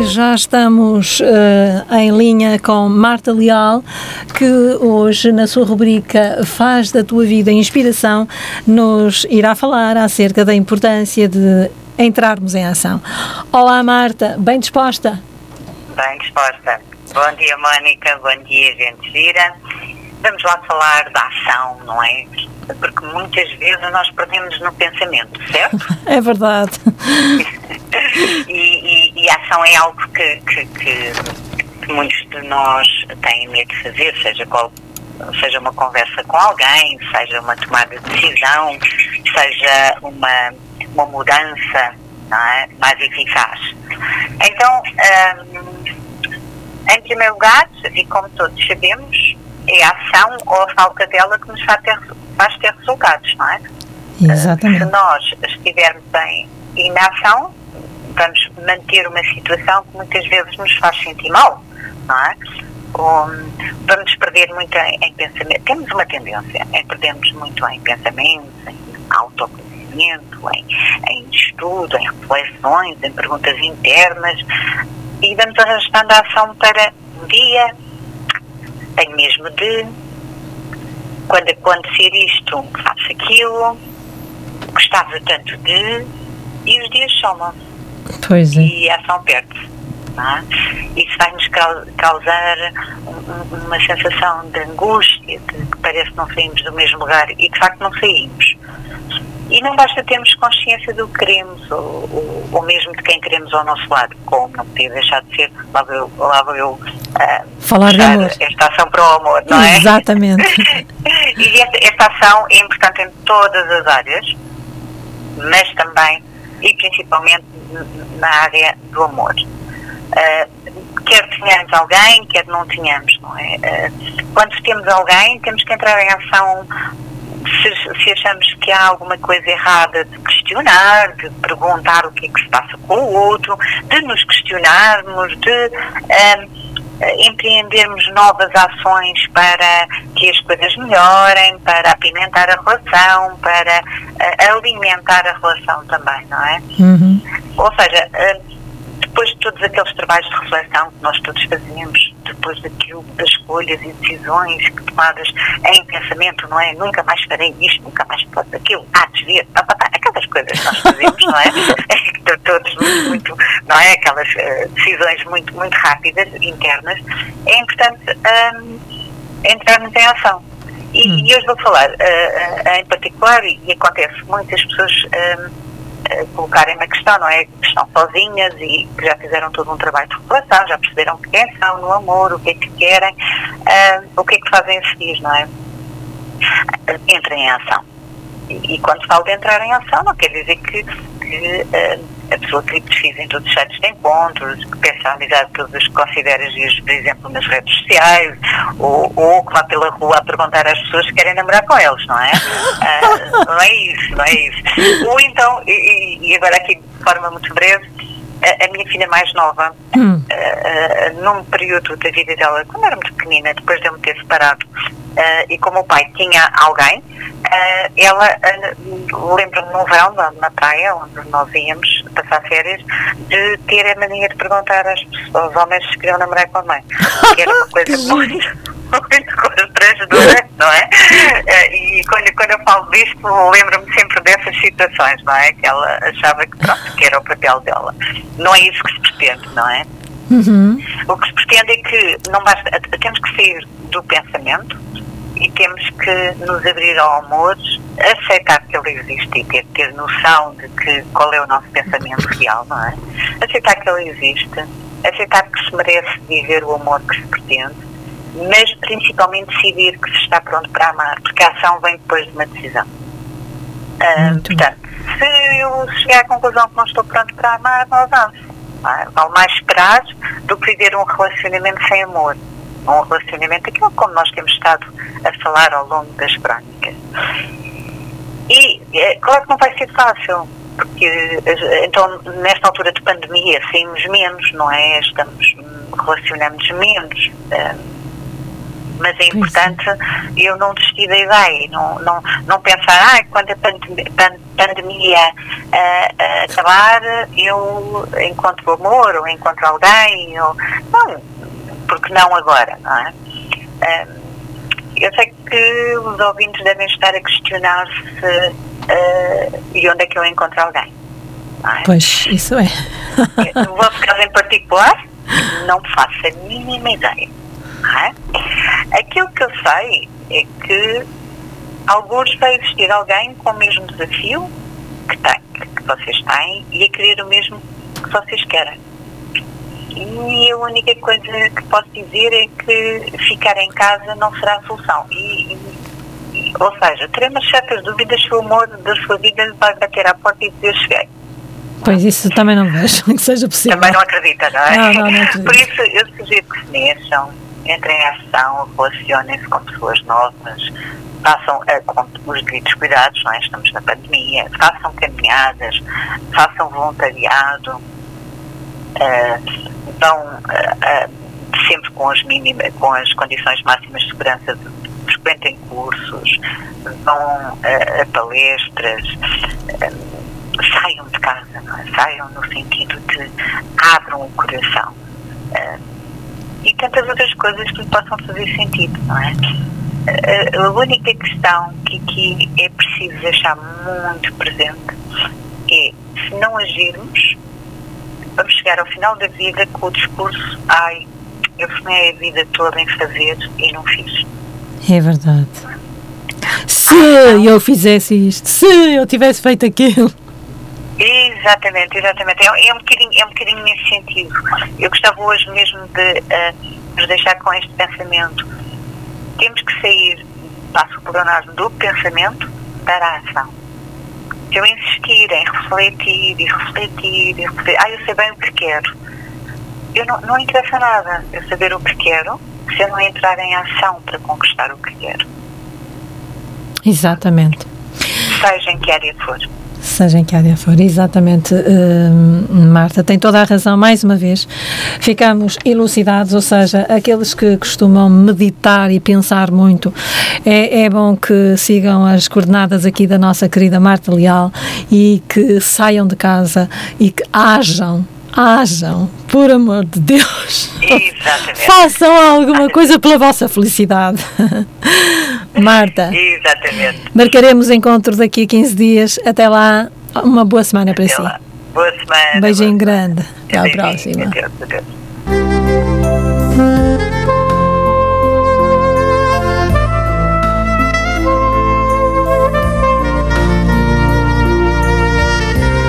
E já estamos uh, em linha com Marta Leal, que hoje, na sua rubrica Faz da Tua Vida Inspiração, nos irá falar acerca da importância de entrarmos em ação. Olá, Marta, bem disposta? Bem disposta. Bom dia, Mónica, bom dia, gente gira. Vamos lá falar da ação, não é? Porque muitas vezes nós perdemos no pensamento, certo? É verdade. e, e, e, a ação é algo que, que, que, que, muitos de nós têm medo de fazer, seja qual seja uma conversa com alguém, seja uma tomada de decisão, seja uma, uma mudança é? mais eficaz. Então, um, em primeiro lugar, e como todos sabemos, é a ação ou a falta dela que nos faz ter, faz ter resultados, não é? Exatamente. Se nós estivermos em inação, vamos manter uma situação que muitas vezes nos faz sentir mal, não é? Um, vamos perder muito em, pensamento. Temos uma tendência em perdermos muito em pensamentos, em autoconhecimento, em, em estudo, em reflexões, em perguntas internas e vamos arrastando a ação para um dia, tenho mesmo de, quando acontecer isto, faço aquilo, gostava tanto de, e os dias somam-se. Pois é. E a ação perde-se. É? Isso vai-nos causar uma sensação de angústia, de que parece que não saímos do mesmo lugar e de facto não saímos. E não basta termos consciência do que queremos, ou, ou, ou, mesmo de quem queremos ao nosso lado, como não podia deixar de ser, lá vou eu, lá vou eu uh, falar de amor. esta ação para o amor, não é? Exatamente. e esta, esta ação é importante em todas as áreas, mas também e principalmente na área do amor. Uh, quer tenhamos alguém, quer não tenhamos, não é? Uh, quando temos alguém, temos que entrar em ação se, se, achamos que há alguma coisa errada, de questionar, de perguntar o que é que se passa com o outro, de nos questionarmos, de um, empreendermos novas ações para que as coisas melhorem, para apimentar a relação, para uh, alimentar a relação também, não é? Uhum. Ou seja, uh, depois de todos aqueles trabalhos de reflexão que nós todos fazemos, depois daquilo, das escolhas e decisões tomadas em pensamento, não é? Nunca mais farei isto, nunca mais faço aquilo, há de ver, aquelas coisas que nós fazemos, não é? todos muito, muito, não é? Aquelas uh, decisões muito, muito rápidas, internas, é importante um, entrarmos em ação. E, hum. e hoje vou falar uh, uh, em particular, e, acontece, muitas pessoas um, colocarem na questão, não é? Que estão sozinhas e que já fizeram todo um trabalho de revelação, já perceberam quem é são no amor, o que é que querem, uh, o que é que fazem a seguir, não é? Entrem em ação. E, e, quando falo de entrar em ação, não quer dizer que, que uh, a pessoa que pesquisa em todos os sites de encontros, que peça a amizade de todos os que considera por exemplo, nas redes sociais, ou, ou que vá pela rua a perguntar às pessoas se querem namorar com eles, não é? Uh, não é isso, não é isso. Ou então, e, e agora aqui de forma muito breve, a, a minha filha mais nova, hum. uh, num período da vida dela, quando era muito pequenina, depois de eu me ter separado, uh, e como o pai tinha alguém, ela, uh, lembro-me no verão, na praia, onde nós íamos passar férias, de ter a mania de perguntar às pessoas, aos homens se queriam namorar com a mãe. Que era uma coisa muito muito constrangedora, não é? E quando, quando eu falo disto, lembro-me sempre dessas situações, não é? Que ela achava que, pronto, que era o papel dela. Não é isso que se pretende, não é? Uhum. O que se pretende é que não basta, temos que sair do pensamento e temos que nos abrir ao amor, aceitar que ele existe e ter, ter noção de que, qual é o nosso pensamento real, não é? Aceitar que ele existe, aceitar que se merece viver o amor que se pretende, mas principalmente decidir que se está pronto para amar, porque a ação vem depois de uma decisão. Uh, portanto, se eu chegar à conclusão que não estou pronto para amar, não avanço. É? Vale mais esperar do que viver um relacionamento sem amor. Um relacionamento, aquilo como nós temos estado a falar ao longo das crónicas. E é, claro que não vai ser fácil, porque então nesta altura de pandemia saímos menos, não é? Estamos, relacionamos menos. Mas é importante eu não desistir da ideia, não, não, não pensar, ah, quando a pandemia, pandemia uh, acabar, eu encontro amor, ou encontro alguém, ou... não, porque não agora, não é? Uh, eu sei que os ouvintes devem estar a questionar-se uh, e onde é que eu encontro alguém. É? Pois, isso é. no vosso caso em particular, não faço a mínima ideia. É? Aquilo que eu sei é que alguns vai existir alguém com o mesmo desafio que, tem, que vocês têm e a querer o mesmo que vocês querem. E a única coisa que posso dizer é que ficar em casa não será a solução. E, e, ou seja, teremos certas dúvidas se o amor da sua vida vai bater à porta e dizer cheguei. Pois isso também não vejo que seja possível. Também não acredita, não é? Não, não, não. Por isso eu sugiro que se mexam, entrem em ação, relacionem-se com pessoas novas, façam uh, com os devidos cuidados, não é? Estamos na pandemia, façam caminhadas, façam voluntariado, uh, vão uh, sempre com as, mínimas, com as condições máximas de segurança frequentem cursos, vão a palestras, saiam de casa, não é? saiam no sentido de abram o coração. E tantas outras coisas que lhe possam fazer sentido, não é? A única questão que aqui é preciso deixar muito presente é, se não agirmos, vamos chegar ao final da vida com o discurso, ai, eu sonhei a vida toda em fazer e não fiz. É verdade. Se eu fizesse isto, se eu tivesse feito aquilo. Exatamente, exatamente. É, é, um, bocadinho, é um bocadinho nesse sentido. Eu gostava hoje mesmo de uh, nos deixar com este pensamento. Temos que sair, passo por Leonardo, do pensamento para a ação. Se eu insistir em refletir e refletir e refletir, ah, eu sei bem o que quero. Eu não, não interessa nada eu saber o que quero se eu não entrar em ação para conquistar o que quero. Exatamente. Seja em que área for seja em que área for. Exatamente, uh, Marta, tem toda a razão. Mais uma vez, ficamos elucidados, ou seja, aqueles que costumam meditar e pensar muito, é, é bom que sigam as coordenadas aqui da nossa querida Marta Leal e que saiam de casa e que hajam hajam, por amor de Deus. Exatamente. Façam alguma coisa pela vossa felicidade. Marta. Exatamente. Marcaremos encontro daqui a 15 dias. Até lá, uma boa semana para Até si. Lá. Boa semana. Um beijinho grande. Até à próxima. Adeus, adeus.